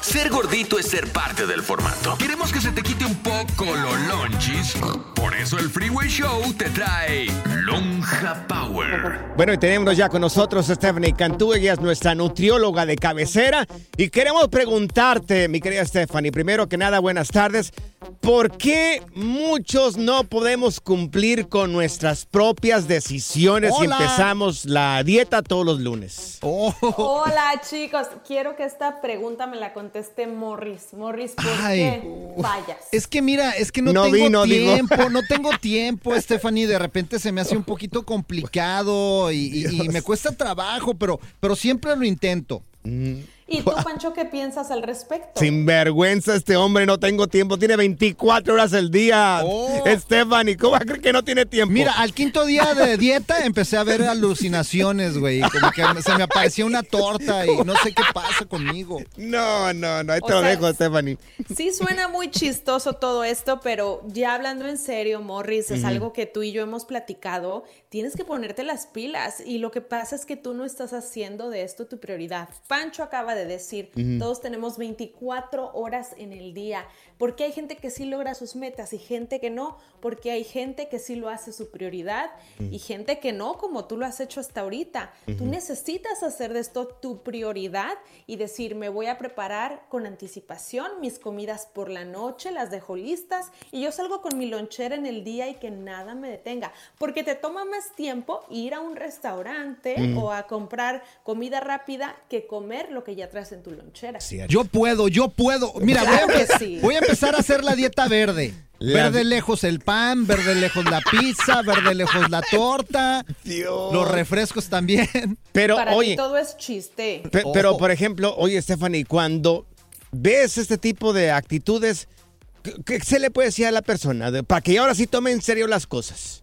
Ser gordito es ser parte del formato. Queremos que se te quite un poco los lonchis. Por eso el Freeway Show te trae Lonja Power. Bueno, y tenemos ya con nosotros a Stephanie Cantú, ella es nuestra nutrióloga de cabecera. Y queremos preguntarte, mi querida Stephanie, primero que nada, buenas tardes. ¿Por qué muchos no podemos cumplir con nuestras propias decisiones y Hola. empezamos la dieta todos los lunes? Oh, Hola chicos, quiero que esta pregunta me la conteste Morris. Morris, ¿por Ay. qué fallas? Es que mira, es que no, No tengo vino, digo. tiempo, no tengo tiempo, Stephanie. De repente se me hace un poquito complicado y, y- y me cuesta trabajo, pero, pero siempre lo intento. ¿Y tú, Pancho, qué piensas al respecto? Sin vergüenza este hombre, no tengo tiempo, tiene 24 horas al día. Oh. Stephanie, ¿cómo va a creer que no tiene tiempo? Mira, al quinto día de dieta empecé a ver alucinaciones, güey. Como que se me aparecía una torta y no sé qué pasa conmigo. No, no, no, ahí O te lo sea, dejo, Stephanie. Sí suena muy chistoso todo esto, pero ya hablando en serio, Morris, es algo que tú y yo hemos platicado. Tienes que ponerte las pilas y lo que pasa es que tú no estás haciendo de esto tu prioridad. Pancho acaba de decir, todos tenemos 24 horas en el día. Porque hay gente que sí logra sus metas y gente que no, porque hay gente que sí lo hace su prioridad y gente que no, como tú lo has hecho hasta ahorita. Tú necesitas hacer de esto tu prioridad y decir, me voy a preparar con anticipación mis comidas por la noche, las dejo listas y yo salgo con mi lonchera en el día y que nada me detenga. Porque te toma más tiempo ir a un restaurante o a comprar comida rápida que comer lo que ya traes en tu lonchera. Yo puedo, yo puedo. Mira, voy, a sí. voy a empezar a hacer la dieta verde. La- Verde lejos el pan, verde lejos la pizza, verde lejos la torta, los refrescos también. Pero, Para oye, todo es chiste. pe- pero por ejemplo, oye, Stephanie, cuando ves este tipo de actitudes, ¿qué, qué se le puede decir a la persona de- para que ahora sí tome en serio las cosas?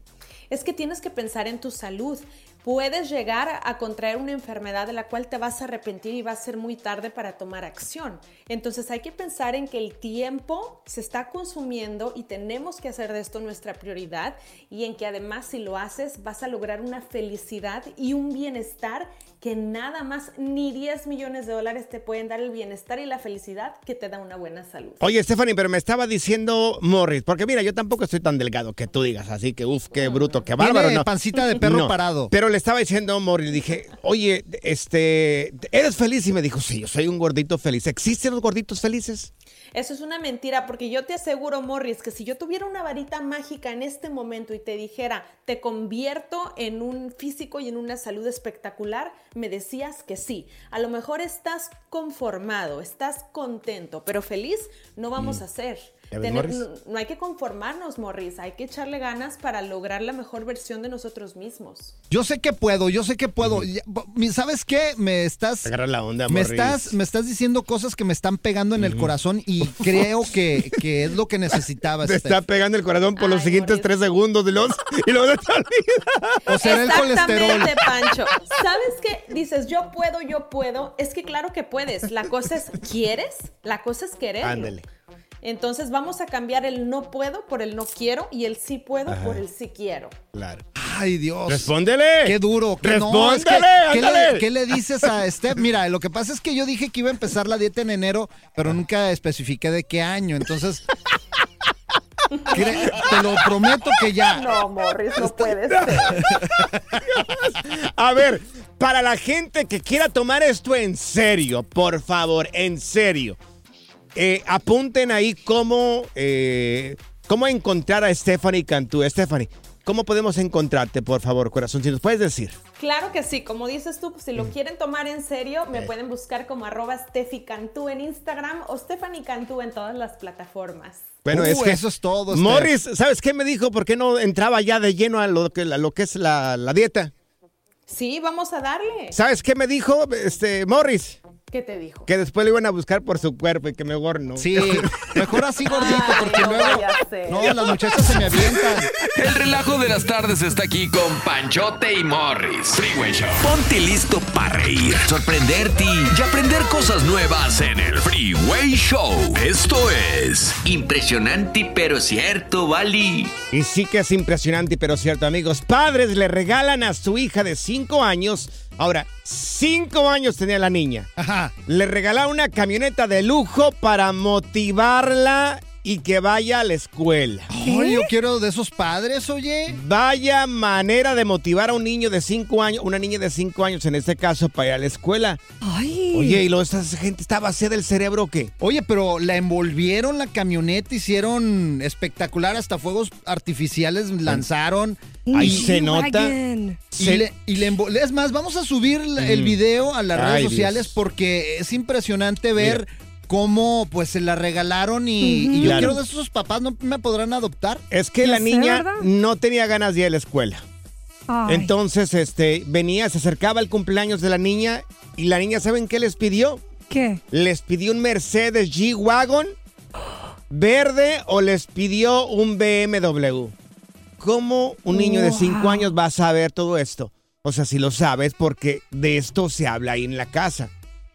Es que tienes que pensar en tu salud. Puedes llegar a contraer una enfermedad de la cual te vas a arrepentir y va a ser muy tarde para tomar acción. Entonces hay que pensar en que el tiempo se está consumiendo y tenemos que hacer de esto nuestra prioridad y en que además si lo haces vas a lograr una felicidad y un bienestar que nada más ni 10 millones de dólares te pueden dar el bienestar y la felicidad que te da una buena salud. Oye, Stephanie, pero me estaba diciendo Morris, porque mira, yo tampoco estoy tan delgado que tú digas, así que uff, qué bruto, qué bárbaro. Tiene No. pancita de perro No, parado. Pero le estaba diciendo Morris, dije, oye, este, ¿eres feliz? Y me dijo, sí, yo soy un gordito feliz. ¿Existen los gorditos felices? Eso es una mentira, porque yo te aseguro, Morris, que si yo tuviera una varita mágica en este momento y te dijera, te convierto en un físico y en una salud espectacular, me decías que sí. A lo mejor estás conformado, estás contento, pero feliz no vamos a ser. No, no hay que conformarnos, Morris, hay que echarle ganas para lograr la mejor versión de nosotros mismos. Yo sé que puedo, yo sé que puedo. ¿Sabes qué? Me estás Agarra la onda, me Morris. estás me estás diciendo cosas que me están pegando en el corazón y creo que, que es lo que necesitabas. Te está pegando el corazón por los siguientes Morris. tres segundos y, los, y luego te olvida. O será el colesterol. Exactamente, Pancho. ¿Sabes qué? Dices, yo puedo, yo puedo. Es que claro que puedes. La cosa es, ¿quieres? La cosa es querer. Ándale. Entonces vamos a cambiar el no puedo por el no quiero y el sí puedo por el sí quiero. Claro. Ay, Dios. Respóndele. Qué duro. qué- no, es que, ¿qué, le, qué le dices a Steph? Mira, lo que pasa es que yo dije que iba a empezar la dieta en enero, pero nunca especifiqué de qué año. Entonces, te lo prometo que ya. No, Morris, no puede ser. A ver, para la gente que quiera tomar esto en serio, por favor, en serio, eh, apunten ahí cómo, eh, cómo encontrar a Stephanie Cantú. Stephanie, ¿cómo podemos encontrarte, por favor, corazón? Si nos puedes decir. Claro que sí, como dices tú, pues, si Mm. lo quieren tomar en serio, Eh. me pueden buscar como arroba Steffi Cantú en Instagram o Stephanie Cantú en todas las plataformas. Bueno, Uh, es que eso es todo, Steph. Morris, ¿sabes qué me dijo? ¿Por qué no entraba ya de lleno a lo que, a lo que es la, la dieta? Sí, vamos a darle. ¿Sabes qué me dijo este Morris? ¿Qué te dijo? Que después le iban a buscar por su cuerpo y que mejor no. Sí, mejor así gordito, Ay, porque no luego. No, las muchachas se me avientan. El relajo de las tardes está aquí con Panchote y Morris. Freeway Show. Ponte listo para reír, sorprenderte y aprender cosas nuevas en el Freeway Show. Esto es Impresionante pero cierto, Bali. Y sí que es impresionante, pero cierto, amigos. Padres le regalan a su hija de 5 años. Ahora, 5 años tenía la niña. Ajá. Le regalaron una camioneta de lujo para motivarla y que vaya a la escuela. Oye, yo quiero de esos padres, oye. Vaya manera de motivar a un niño de 5 años, una niña de 5 años en este caso, para ir a la escuela. Ay. Oye, ¿y lo, esta gente está vacía del cerebro o qué? Oye, pero la envolvieron la camioneta, hicieron espectacular, hasta fuegos artificiales lanzaron. Ahí se nota. Wagon. Y Se- le, y le envo- es más, vamos a subir el video a las Ay, redes Dios. sociales porque es impresionante ver cómo pues se la regalaron y, y yo Claro. quiero de esos papás, ¿no me podrán adoptar? Es que la sé, niña ¿verdad? no tenía ganas de ir a la escuela. Ay. Entonces, este, venía, se acercaba el cumpleaños de la niña y la niña, ¿saben qué les pidió? ¿Qué? Les pidió un Mercedes G-Wagon verde o les pidió un BMW. ¿Cómo un niño de 5 Wow. años va a saber todo esto? O sea, si lo sabes, porque de esto se habla ahí en la casa.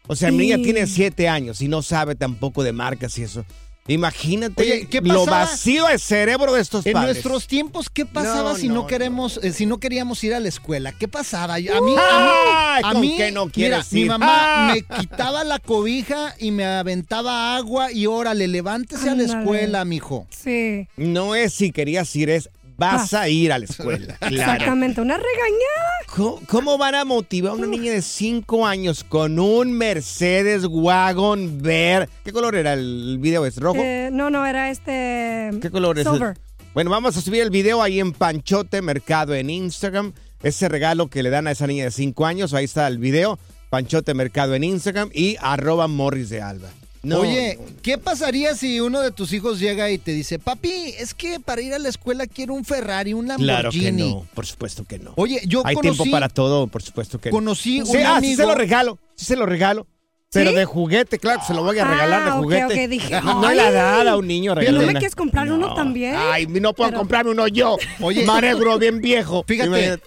O sea, mi niña Sí. tiene 7 años y no sabe tampoco de marcas y eso. Imagínate Oye, ¿qué lo vacío de cerebro de estos En padres. nuestros tiempos, ¿qué pasaba No, si no, no, queremos, eh, si no queríamos ir a la escuela? ¿Qué pasaba? Yo- A mí, Ay, a ¿con mí, qué no mira, quieres mi ir? mamá Ah. me quitaba la cobija y me aventaba agua y órale, levántese a la escuela, mijo. Sí. No es si querías ir, es vas a ir a la escuela. Claro. Exactamente. Una regañada. ¿Cómo, cómo van a motivar a una niña de 5 años con un Mercedes Wagon verde? ¿Qué color era el video? ¿Es rojo? Eh, no, no, era este. ¿Qué color es? Silver. Bueno, vamos a subir el video ahí en Panchote Mercado en Instagram. Ese regalo que le dan a esa niña de 5 años. Ahí está el video. Panchote Mercado en Instagram y arroba Morris de Alba. No, Oye, no, ¿qué pasaría si uno de tus hijos llega y te dice, papi, es que para ir a la escuela quiero un Ferrari, un Lamborghini? claro que no. Por supuesto que no. Oye, yo Hay conocí, tiempo para todo, por supuesto que no. conocí un Sí, ah, sí amigo... se lo regalo, sí se lo regalo. Pero ¿Sí? de juguete, claro, se lo voy a regalar de Ah, ok, juguete. ok, dije, no ay. edad a un niño ¿No regalarle me quieres comprar uno también? Ay, no puedo Pero- comprarme uno yo. Oye. Manegro bien viejo. Fíjate, Imagínate.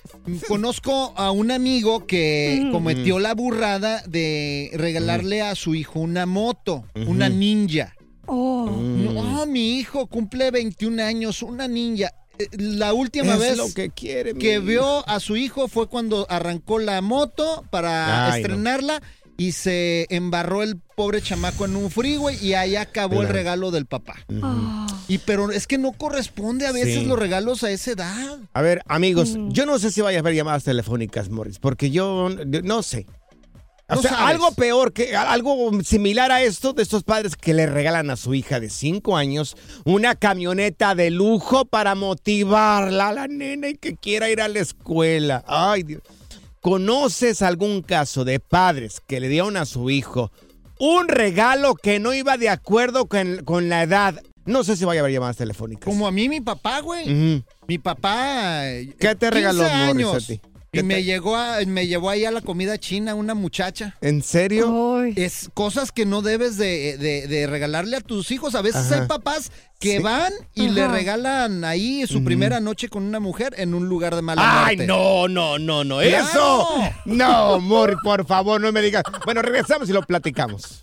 conozco a un amigo que Mm. cometió la burrada de regalarle a su hijo una moto, una ninja. Oh. Mm. No, mi hijo cumple 21 años, una ninja. Eh, La última Es vez lo que quiere. mi que hijo. vio a su hijo fue cuando arrancó la moto para Ay, no. estrenarla y se embarró el pobre chamaco en un freeway y ahí acabó el regalo del papá. Y pero es que no corresponde a veces Sí. los regalos a esa edad. A ver, amigos, yo no sé si vaya a haber llamadas telefónicas, Morris, porque yo yo no sé. O No sea, sabes. algo peor que algo similar a esto de estos padres que le regalan a su hija de 5 años una camioneta de lujo para motivarla a la nena y que quiera ir a la escuela. Ay, Dios. ¿Conoces algún caso de padres que le dieron a su hijo un regalo que no iba de acuerdo con, con la edad? No sé si vaya a haber llamadas telefónicas. Como a mí mi papá, güey. Mi papá. eh, ¿Qué te 15 regaló, Morris, a ti? Y ¿Qué me llegó a, me llevó ahí a la comida china una muchacha. ¿En serio? Ay. Es cosas que no debes de, de- de regalarle a tus hijos. A veces Ajá. hay papás que Sí. van y le regalan ahí su primera noche con una mujer en un lugar de mala Ay, muerte. no, no, no, no. ¡Claro! ¡Eso! No, Morris, por favor, no me digas. Bueno, regresamos y lo platicamos.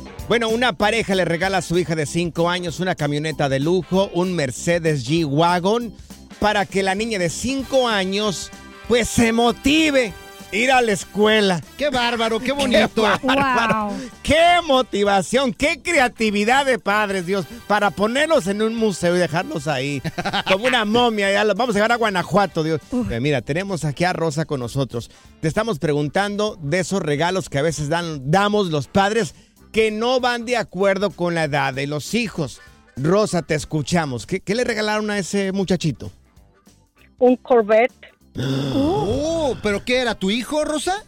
Bueno, una pareja le regala a su hija de 5 años una camioneta de lujo, un Mercedes G-Wagon, para que la niña de 5 años pues se motive a ir a la escuela. Qué bárbaro, qué bonito. Qué, bárbaro. Wow. qué motivación, qué creatividad de padres, Dios, para ponerlos en un museo y dejarlos ahí como una momia. Ya los vamos a llevar a Guanajuato, Dios. Eh, mira, tenemos aquí a Rosa con nosotros. Te estamos preguntando de esos regalos que a veces dan, damos los padres que no van de acuerdo con la edad de los hijos. Rosa, te escuchamos. ¿Qué, qué le regalaron a ese muchachito? Un Corvette. Oh, ¿pero qué era? ¿Tu hijo, Rosa?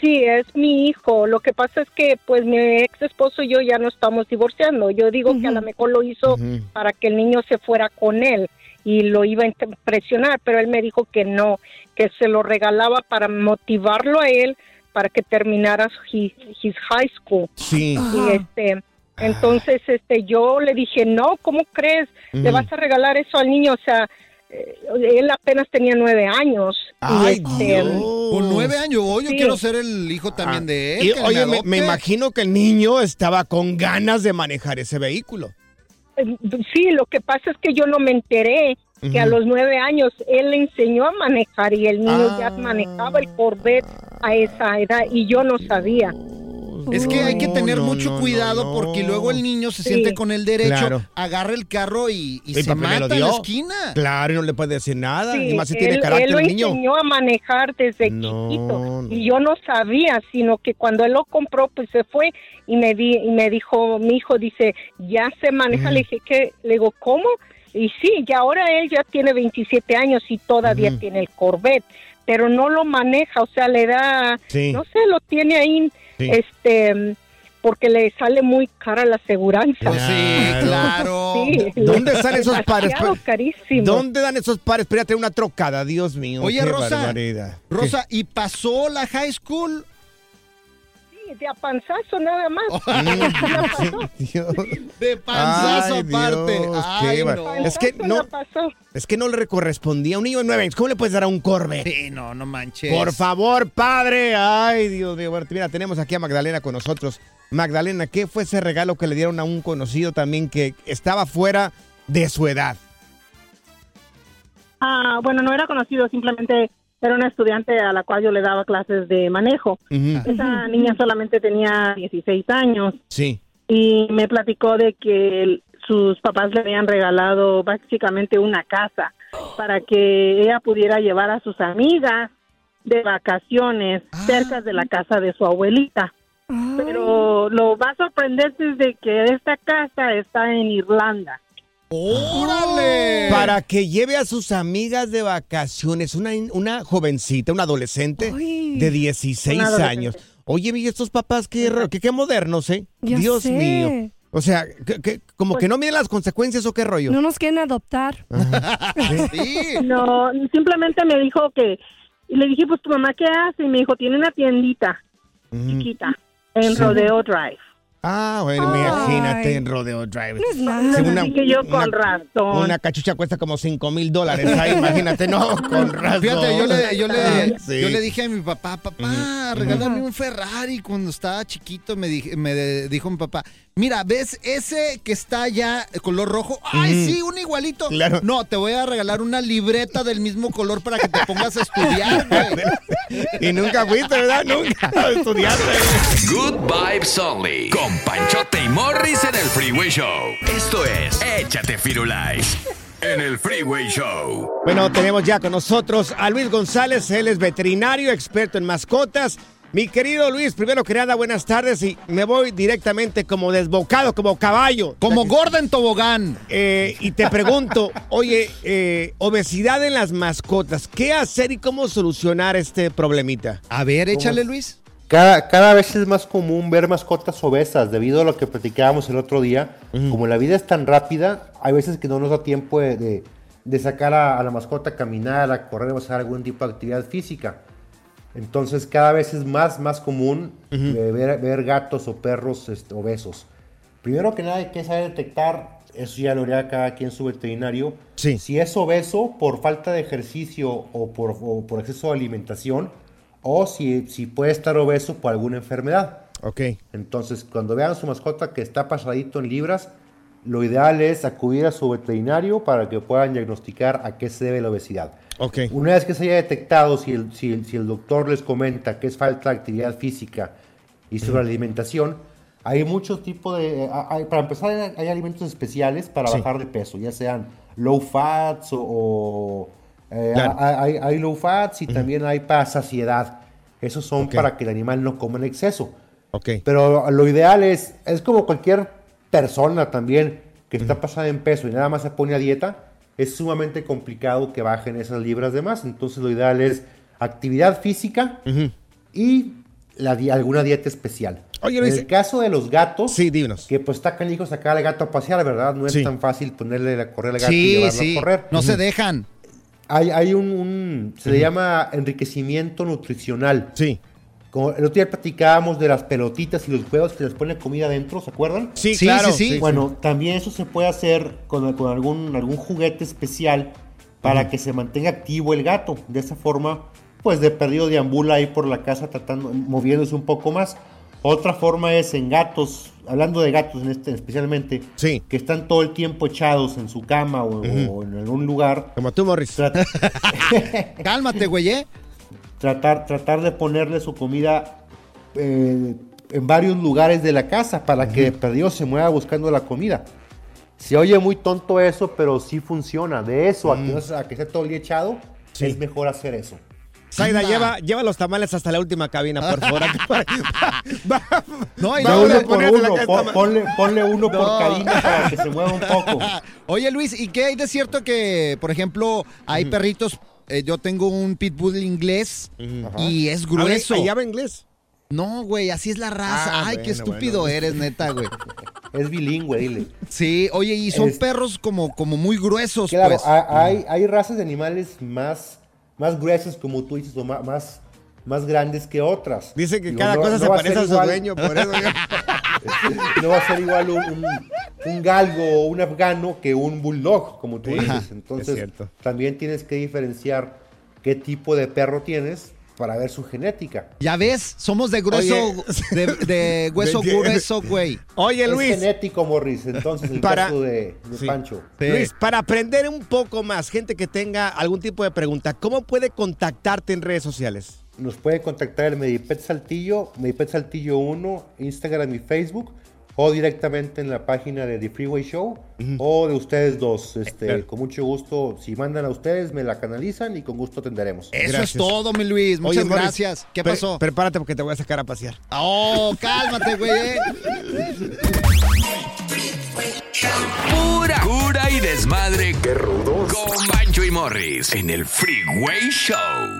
Sí, es mi hijo. Lo que pasa es que, pues, mi ex esposo y yo ya no estamos divorciando. Yo digo que a lo mejor lo hizo para que el niño se fuera con él y lo iba a impresionar, pero él me dijo que no, que se lo regalaba para motivarlo a él para que terminara his, his high school. Sí. Y este, entonces, este, yo le dije, no, ¿cómo crees? Le vas a regalar eso al niño, o sea, eh, él apenas tenía nueve años. y Ay, este, Dios. Con nueve años, oh, yo Sí. quiero ser el hijo también de él. Y, oye, me imagino que el niño estaba con ganas de manejar ese vehículo. Eh, Sí, lo que pasa es que yo no me enteré que a los nueve años él le enseñó a manejar y el niño Ah. ya manejaba el Corvette a esa edad y yo no sabía. Es que hay que tener no, mucho no, cuidado no, no. porque luego el niño se Sí. siente con el derecho, Claro. agarra el carro y, y ¿Y se mata lo en la esquina. Claro, y no le puede decir nada. Sí, y más si tiene carácter él lo el niño. enseñó a manejar desde No, chiquito no. y yo no sabía, sino que cuando él lo compró, pues se fue y me di, y me dijo, mi hijo dice, ya se maneja. Le dije que, le digo, ¿cómo? Y sí, ya ahora él ya tiene 27 años y todavía tiene el Corvette, pero no lo maneja, o sea, le da, Sí. no sé, lo tiene ahí, Sí. este, porque le sale muy cara la aseguranza. Sí, claro. Sí, ¿Dónde están esos pares? carísimo. ¿Dónde dan esos pares tener una trocada? Dios mío. Oye, Rosa, barbaridad. Rosa, ¿y pasó la high school? De a panzazo nada más. De panzazo Ay, aparte. Dios, Ay, qué bar- no. Es que no, es que no le correspondía a un niño de nueve años. ¿Cómo le puedes dar a un Corvette? Sí, no, no manches. Por favor, padre. Ay, Dios mío. Mira, tenemos aquí a Magdalena con nosotros. Magdalena, ¿qué fue ese regalo que le dieron a un conocido también que estaba fuera de su edad? Ah, bueno, no era conocido, simplemente era una estudiante a la cual yo le daba clases de manejo. Esa niña solamente tenía 16 años Sí. y me platicó de que sus papás le habían regalado básicamente una casa para que ella pudiera llevar a sus amigas de vacaciones cerca de la casa de su abuelita. Pero lo más sorprendente es de que esta casa está en Irlanda. ¡Órale! Para que lleve a sus amigas de vacaciones, una, una jovencita, una adolescente de 16 Una adolescente. años. Oye, mira, estos papás, qué, raro, qué, qué modernos, ¿eh? Ya Dios sé. mío. O sea, que- que- como que no miden las consecuencias o qué rollo. No nos quieren adoptar. No, simplemente me dijo que, y le dije, pues tu mamá qué hace, y me dijo, tiene una tiendita chiquita en Sí. Rodeo Drive. Ah, bueno, Ay. imagínate en Rodeo Drive. No es nada. Sí, Dije yo, con razón. Una cachucha cuesta como 5 mil dólares. Ahí, imagínate, no, con razón. Fíjate, yo le, yo, le, Sí. yo le dije a mi papá, papá, regálame un Ferrari. Cuando estaba chiquito me, dije- me dijo mi papá, mira, ¿ves ese que está allá color rojo? ¡Ay, sí, un igualito! Claro. No, te voy a regalar una libreta del mismo color para que te pongas a estudiar, güey. Y nunca fuiste, ¿verdad? Nunca estudiaste. Good Vibes Only. Con Panchote y Morris en el Freeway Show. Esto es Échate Firulais. En el Freeway Show. Bueno, tenemos ya con nosotros a Luis González, él es veterinario, experto en mascotas. Mi querido Luis, primero que nada, buenas tardes y me voy directamente como desbocado, como caballo. Como gorda en tobogán. Eh, y te pregunto, oye, eh, obesidad en las mascotas, ¿qué hacer y cómo solucionar este problemita? A ver, échale, Luis. Cada, cada vez es más común ver mascotas obesas debido a lo que platicábamos el otro día. Como la vida es tan rápida, hay veces que no nos da tiempo de, de- de sacar a, a la mascota a caminar, a correr o hacer algún tipo de actividad física. Entonces cada vez es más, más común eh, ver, ver gatos o perros este, obesos. Primero que nada hay que saber detectar, eso ya lo haría cada quien su veterinario, si es obeso por falta de ejercicio o por, o por exceso de alimentación, o si, si puede estar obeso por alguna enfermedad. Ok. Entonces, cuando vean su mascota que está pasadito en libras, lo ideal es acudir a su veterinario para que puedan diagnosticar a qué se debe la obesidad. Ok. Una vez que se haya detectado, si el, si el- si el doctor les comenta que es falta de actividad física y sobre alimentación, hay muchos tipos de... eh, hay- para empezar, hay, hay alimentos especiales para Sí. bajar de peso, ya sean low fats o... o, eh, Claro. hay, hay low fats y también hay para saciedad. Esos son Ok. para que el animal no coma en exceso. Ok. Pero lo ideal es, es como cualquier persona también que está pasada en peso y nada más se pone a dieta, es sumamente complicado que bajen esas libras de más. Entonces lo ideal es actividad física y la di- alguna dieta especial. Oye, en el caso de los gatos, sí, dinos. que pues está canijo sacar al gato a pasear, ¿verdad? No es Sí. tan fácil ponerle a correr al gato y Sí, llevarlo sí. a correr. No se dejan. Hay, hay un, un- se le llama enriquecimiento nutricional. Sí. Como el otro día platicábamos de las pelotitas y los juegos que les ponen comida adentro, ¿se acuerdan? Sí, Sí, claro. sí, sí. Bueno, también eso se puede hacer con, con algún, algún juguete especial para que se mantenga activo el gato. De esa forma, pues de perdido deambula ahí por la casa tratando, moviéndose un poco más. Otra forma es en gatos, hablando de gatos en este especialmente, que están todo el tiempo echados en su cama o, Ujú. o en algún lugar. Como tú, Morris. Cálmate, güey, ¿eh? Tratar, tratar de ponerle su comida eh, en varios lugares de la casa para que de perdido se mueva buscando la comida. Se oye muy tonto eso, pero sí funciona. De eso a que, se- a que esté todo el día echado, es mejor hacer eso. Saida, lleva, lleva los tamales hasta la última cabina, por favor. No, y no, uno por uno, ponle, ponle uno por cabina para que se mueva un poco. Oye, Luis, ¿y qué hay de cierto que, por ejemplo, hay perritos? eh, yo tengo un pitbull inglés y es grueso. ¿Habla- ¿Habla inglés? No, güey, así es la raza. Ah, Ay, qué estúpido bueno. eres, neta, güey. Es bilingüe, dile. Sí, oye, y son Es- perros como, como muy gruesos, Claro, pues. ha- hay, hay razas de animales más, más gruesas, como tú dices, o más, más grandes que otras. Dice que Digo, cada no- cosa no se parece ser a su igual- dueño, por eso. no va a ser igual un, un, un galgo o un afgano que un bulldog, como tú dices. es Entonces, también tienes que diferenciar qué tipo de perro tienes para ver su genética. Ya ves, somos de grueso, Oye. de, de hueso grueso, güey. Oye, es Luis. genético, Morris, entonces el Para- caso de, de Sí. Pancho. Luis, para aprender un poco más, gente que tenga algún tipo de pregunta, ¿cómo puede contactarte en redes sociales? Nos puede contactar el Medipet Saltillo, Medipet Saltillo 1, Instagram y Facebook, o directamente en la página de The Freeway Show, o de ustedes dos. Este, Claro. Con mucho gusto, si mandan a ustedes, me la canalizan y con gusto atenderemos. Eso es todo, mi Luis. Muchas Oye, gracias. ¿Qué pre- pasó? prepárate porque te voy a sacar a pasear. Oh, cálmate, güey. eh. Pura cura y desmadre. ¡Qué rudos! Con Bancho y Morris en el Freeway Show.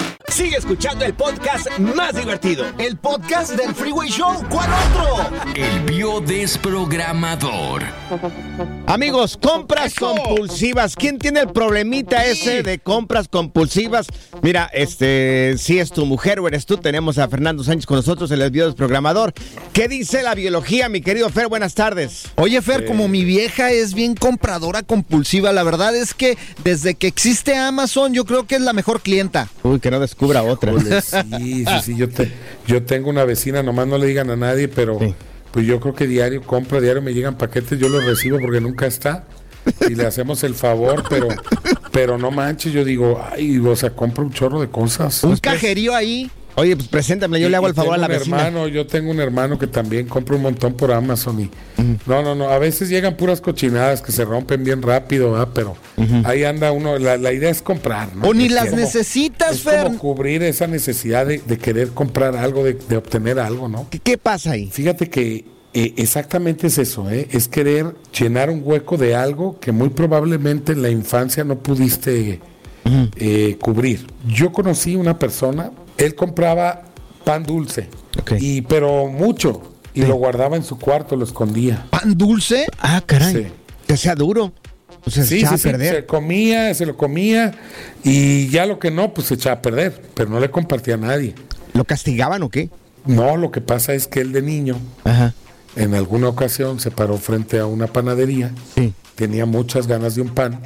Sigue escuchando el podcast más divertido. El podcast del Freeway Show. ¿Cuál otro? El biodesprogramador. Amigos, compras compulsivas. ¿Quién tiene el problemita ese de compras compulsivas? Mira, este, si es tu mujer o eres tú, tenemos a Fernando Sánchez con nosotros, el biodesprogramador. ¿Qué dice la biología, mi querido Fer? Buenas tardes. Oye, Fer, como mi vieja es bien compradora compulsiva, la verdad es que desde que existe Amazon, yo creo que es la mejor clienta. Uy, que no descubra otra. Híjole, sí, sí, sí, yo, te- yo tengo una vecina, nomás no le digan a nadie, pero pues yo creo que diario compra, diario me llegan paquetes, yo los recibo porque nunca está y le hacemos el favor, pero pero no manches, yo digo, ay, o sea, compra un chorro de cosas. Un cajerío ahí. Oye, pues preséntame, yo Y- le hago el favor a la vecina. hermano, yo tengo un hermano que también compra un montón por Amazon y no, no, no, a veces llegan puras cochinadas que se rompen bien rápido, ¿verdad? pero ahí anda uno, la, la idea es comprar, ¿no? O ni Es las como- necesitas, es Fer. como cubrir esa necesidad de, de querer comprar algo, de, de obtener algo, ¿no? ¿Qué, qué pasa ahí? Fíjate que eh, exactamente es eso, ¿eh? es querer llenar un hueco de algo que muy probablemente en la infancia no pudiste eh, cubrir. Yo conocí una persona, él compraba pan dulce, y pero mucho, y lo guardaba en su cuarto, lo escondía. ¿Pan dulce? Ah, caray. Sí. Que sea duro. Sea, se Sí, a perder. se comía, se lo comía, y ya lo que no, pues se echaba a perder, pero no le compartía a nadie. ¿Lo castigaban o qué? No, lo que pasa es que él de niño, Ajá. en alguna ocasión se paró frente a una panadería, tenía muchas ganas de un pan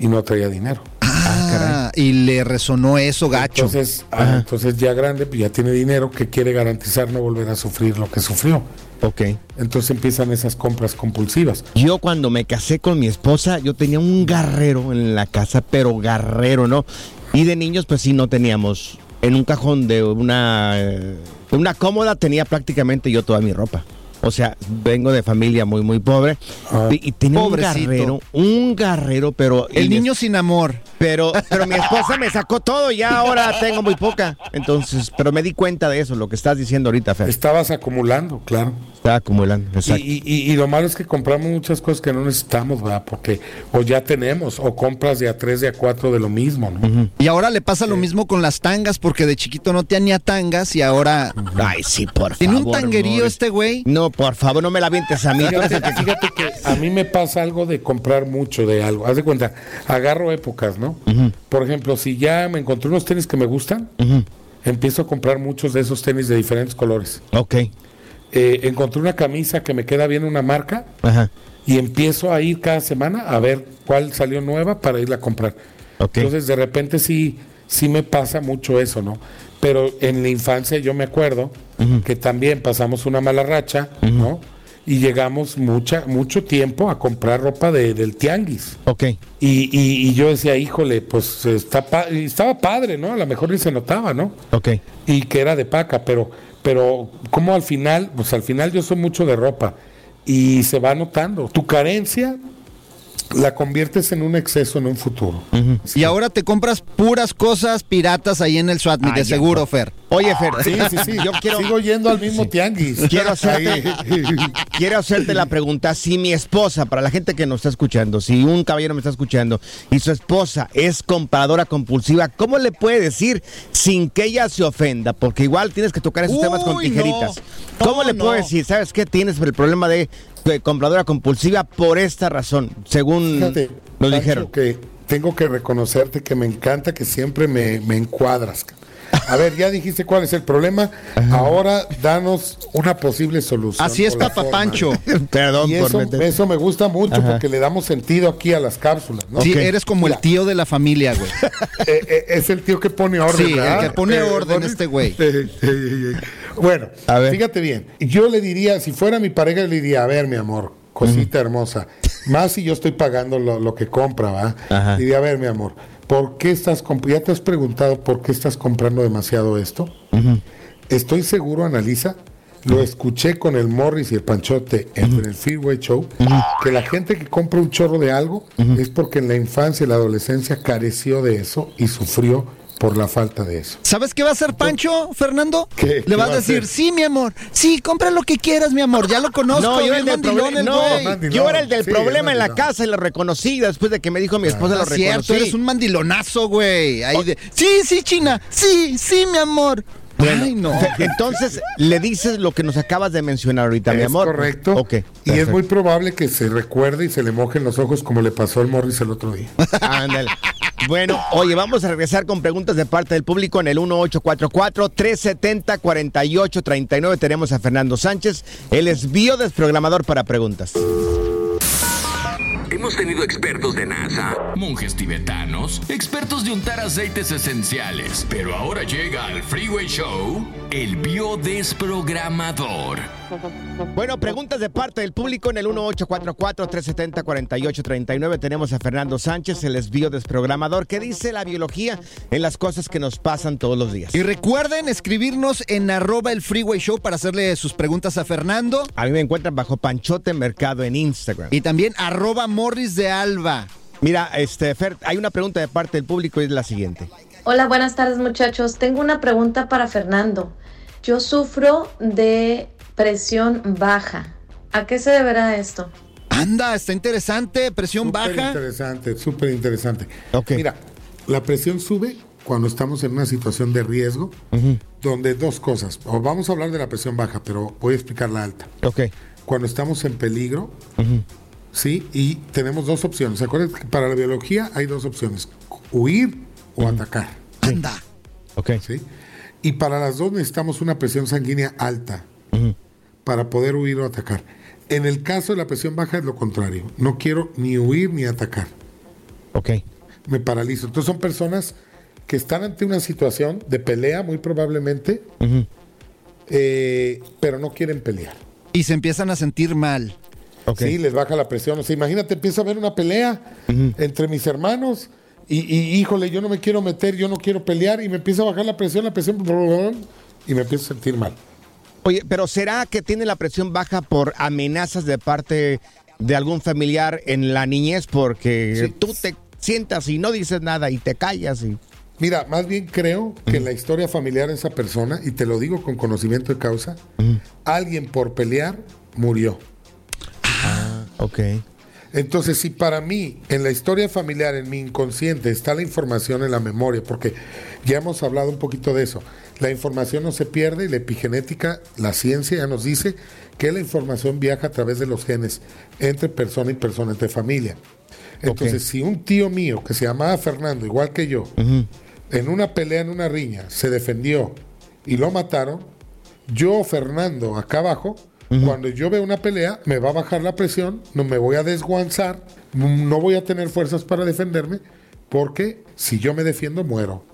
y no traía dinero. Ah, y le resonó eso gacho. Entonces, ah, entonces ya grande, pues ya tiene dinero que quiere garantizar no volver a sufrir lo que sufrió. Ok. Entonces empiezan esas compras compulsivas. Yo cuando me casé con mi esposa, yo tenía un garrero en la casa, pero garrero, ¿no? Y de niños, pues sí, no teníamos. En un cajón de una, eh, de una cómoda tenía prácticamente yo toda mi ropa. O sea, vengo de familia muy, muy pobre. Y, y tenía Pobrecito. un garrero, un garrero, pero... El niño sin amor. Pero, pero mi esposa me sacó todo y ya ahora tengo muy poca. Entonces, pero me di cuenta de eso, lo que estás diciendo ahorita, Fer. Estabas acumulando, claro. Estaba acumulando, Y, exacto. y- y- y lo malo es que compramos muchas cosas que no necesitamos, ¿verdad? Porque o ya tenemos, o compras de a tres, de a cuatro de lo mismo, ¿no? Y ahora le pasa lo mismo con las tangas, porque de chiquito no tenía tangas y ahora. Ay, sí, por favor. Tiene un tanguerío este güey. No, por favor, no me la vientes a mí. Fíjate, que- fíjate que a mí me pasa algo de comprar mucho de algo. Haz de cuenta, agarro épocas, ¿no? Por ejemplo, si ya me encontré unos tenis que me gustan, empiezo a comprar muchos de esos tenis de diferentes colores. Ok. Eh, encontré una camisa que me queda bien una marca Ajá. y empiezo a ir cada semana a ver cuál salió nueva para irla a comprar. Entonces, de repente sí, sí me pasa mucho eso, ¿no? Pero en la infancia yo me acuerdo que también pasamos una mala racha, ¿no? Y llegamos mucha, mucho tiempo a comprar ropa de, del tianguis. Ok. Y, y- y yo decía, híjole, pues está pa- estaba padre, ¿no? A lo mejor ni se notaba, ¿no? Ok. Y que era de paca, pero, pero como al final, pues al final yo soy mucho de ropa y se va notando. Tu carencia la conviertes en un exceso en un futuro. Y ahora te compras puras cosas piratas ahí en el SWAT Ay, de seguro, no. Fer. Oye, Fer, Sí, sí, sí. yo quiero, Sigo yendo al mismo tianguis. quiero hacerte, quiero hacerte la pregunta. Si mi esposa, para la gente que nos está escuchando, si un caballero me está escuchando y su esposa es compradora compulsiva, ¿cómo le puede decir sin que ella se ofenda? Porque igual tienes que tocar esos temas con tijeritas. no. ¿Cómo No, le puedo decir? ¿Sabes qué? Tienes el problema de compradora compulsiva por esta razón, según Fíjate, nos Pancho, dijeron. que tengo que reconocerte que me encanta que siempre me, me encuadras. A ver, ya dijiste cuál es el problema. Ahora danos una posible solución. Así es, forma. Pancho. Perdón Y por eso, meter- eso me gusta mucho Ajá. porque le damos sentido aquí a las cápsulas. ¿no? Sí, eres como el tío de la familia, güey. Eh, eh, es el tío que pone orden. Sí, el que pone Eh, orden este güey. Bueno, A ver. fíjate bien. Yo le diría, si fuera mi pareja, le diría, a ver, mi amor, cosita hermosa. Más si yo estoy pagando lo, lo que compra, ¿va? Ajá. Diría, a ver, mi amor, ¿por qué estás ¿Ya te has preguntado por qué estás comprando demasiado esto? Estoy seguro, analiza. Lo escuché con el Morris y el Panchote en el Freeway Show, que la gente que compra un chorro de algo es porque en la infancia y la adolescencia careció de eso y sufrió por la falta de eso. ¿Sabes qué va a hacer Pancho, Fernando? ¿Qué? ¿Qué Le vas va a decir, hacer? sí, mi amor, sí, compra lo que quieras, mi amor, ya lo conozco, No, yo era el del, mandilón el no, mandilón. yo era el del Sí, problema en la casa y lo reconocí después de que me dijo mi esposa No lo es cierto, reconocí. eres un mandilonazo, güey. Ahí de, sí, sí, China, sí, sí, mi amor. Ay, no. Entonces, le dices lo que nos acabas de mencionar ahorita, mi es amor. correcto. Ok. y es muy probable que se recuerde y se le mojen los ojos como le pasó al Morris el otro día. Ándale. Bueno, oye, vamos a regresar con preguntas de parte del público en el 1844-370-4839. Tenemos a Fernando Sánchez. Él es biodesprogramador para preguntas. Hemos tenido expertos de NASA, monjes tibetanos, expertos de untar aceites esenciales. Pero ahora llega al Freeway Show el biodesprogramador. Bueno, preguntas de parte del público en el 1844-370-4839. Tenemos a Fernando Sánchez, el es biodesprogramador. ¿Qué dice la biología en las cosas que nos pasan todos los días? Y recuerden escribirnos en arroba el Freeway Show para hacerle sus preguntas a Fernando. A mí me encuentran bajo Panchote Mercado en Instagram. Y también arroba Morris de Alba. Mira, este, Fer, hay una pregunta de parte del público y es la siguiente. Hola, buenas tardes muchachos. Tengo una pregunta para Fernando. Yo sufro de presión baja. ¿A qué se deberá esto? Anda, está interesante, presión Súper baja. interesante, súper interesante. Ok. Mira, la presión sube cuando estamos en una situación de riesgo, donde dos cosas. O vamos a hablar de la presión baja, pero voy a explicar la alta. Ok. Cuando estamos en peligro, ¿sí? Y tenemos dos opciones. ¿Se acuerdan que para la biología hay dos opciones? Huir o atacar. Anda. Ok. ¿sí? Y para las dos necesitamos una presión sanguínea alta para poder huir o atacar. En el caso de la presión baja es lo contrario. No quiero ni huir ni atacar. Ok. Me paralizo. Entonces son personas que están ante una situación de pelea muy probablemente, eh, pero no quieren pelear. Y se empiezan a sentir mal. Ok. Sí, les baja la presión. O sea, imagínate, empieza a haber una pelea entre mis hermanos y, y, híjole, yo no me quiero meter, yo no quiero pelear y me empieza a bajar la presión, la presión, y me empiezo a sentir mal. Oye, pero ¿será que tiene la presión baja por amenazas de parte de algún familiar en la niñez? Porque tú te sientas y no dices nada y te callas y... Mira, más bien creo que en la historia familiar de esa persona, y te lo digo con conocimiento de causa, alguien por pelear murió. Ok. Entonces, si para mí, en la historia familiar, en mi inconsciente, está la información en la memoria, porque ya hemos hablado un poquito de eso, la información no se pierde y la epigenética, la ciencia ya nos dice que la información viaja a través de los genes entre persona y persona, entre familia. Entonces, si un tío mío que se llamaba Fernando, igual que yo, en una pelea, en una riña, se defendió y lo mataron, yo, Fernando, acá abajo, cuando yo veo una pelea, me va a bajar la presión, no me voy a desguanzar, no voy a tener fuerzas para defenderme, porque si yo me defiendo, muero.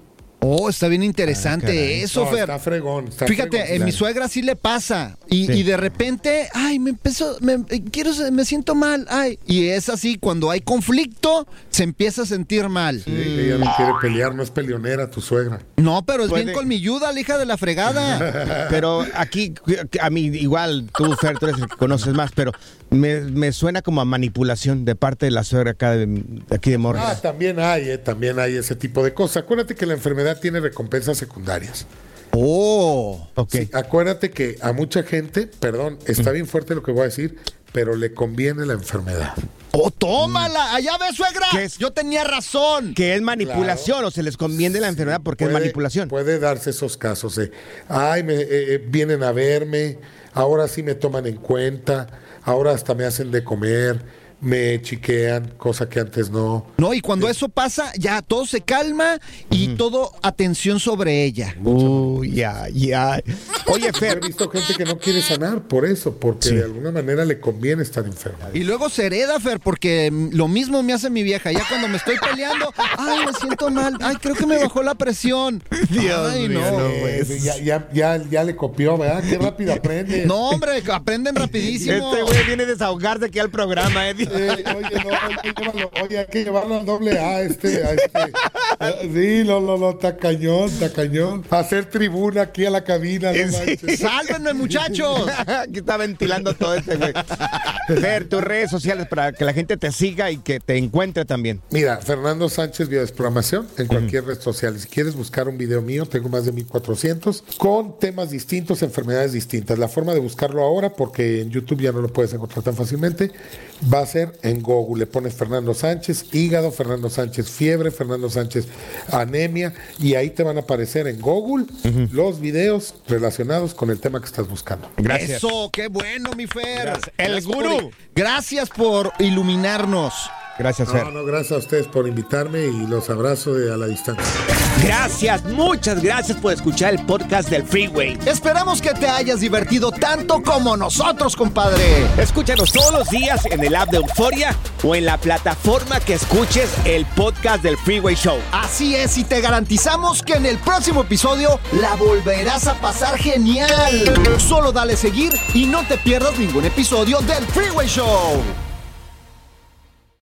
Oh, está bien interesante Ah, eso, No, Fer. está fregón, está Fíjate, fregón, en mi suegra sí le pasa. Y, Sí. y de repente, ay, me empezó, me, eh, quiero, me siento mal, ay. Y es así, cuando hay conflicto, se empieza a sentir mal. Sí, ella no quiere pelear, no es peleonera tu suegra. No, pero es Puede- bien colmilluda, la hija de la fregada. Pero aquí, a mí, igual tú, Fer, tú eres el que conoces más, pero me, me suena como a manipulación de parte de la suegra acá de, de aquí de Morris. Ah, también hay, eh, también hay ese tipo de cosas. Acuérdate que la enfermedad tiene recompensas secundarias. Oh, ok. Sí, acuérdate que a mucha gente, perdón, está bien fuerte lo que voy a decir, pero le conviene la enfermedad. ¡Oh, tómala! ¡Allá ves, suegra! ¿Qué es? Yo tenía razón. Que es manipulación o se les conviene la enfermedad porque es manipulación. Puede darse esos casos de, ay, me, eh, eh, vienen a verme, ahora sí me toman en cuenta, ahora hasta me hacen de comer, me chiquean, cosa que antes no. No, y cuando eso pasa, ya todo se calma y todo atención sobre ella. Uy, ya, ya. Oye, Yo he Fer, visto gente que no quiere sanar por eso, porque de alguna manera le conviene estar enferma. Y luego se hereda, Fer, porque lo mismo me hace mi vieja. Ya cuando me estoy peleando, ay, me siento mal. Ay, creo que me bajó la presión. Dios ay, mío, no. no, pues. ya, ya, ya, ya le copió, ¿verdad? Qué rápido aprende. No, hombre, aprenden rapidísimo. este güey viene a desahogarse aquí al programa, eh. Eh, oye, no, hay que llevarlo, oye, hay que llevarlo al doble A, este, a este. Sí, no, no, no, está cañón, está cañón. Hacer tribuna aquí a la cabina. no manches. ¡Sálvenme, muchachos! Aquí está ventilando todo este güey. Fer, tus redes sociales para que la gente te siga y que te encuentre también. Mira, Fernando Sánchez Biodesprogramación en cualquier red social. Si quieres buscar un video mío, tengo más de 1400 con temas distintos, enfermedades distintas. La forma de buscarlo ahora, porque en YouTube ya no lo puedes encontrar tan fácilmente, va a ser en Google. Le pones Fernando Sánchez hígado, Fernando Sánchez fiebre, Fernando Sánchez anemia y ahí te van a aparecer en Google los videos relacionados con el tema que estás buscando. Gracias. Eso, qué bueno, mi Fer. Gracias. El Gracias gurú. por- gracias por iluminarnos. Gracias, Fer. No, no, gracias a ustedes por invitarme y los abrazo de a la distancia. Gracias, muchas gracias por escuchar el podcast del Freeway. Esperamos que te hayas divertido tanto como nosotros, compadre. Escúchanos todos los días en el app de Euforia o en la plataforma que escuches el podcast del Freeway Show. Así es, y te garantizamos que en el próximo episodio la volverás a pasar genial. Solo dale seguir y no te pierdas ningún episodio del Freeway Show.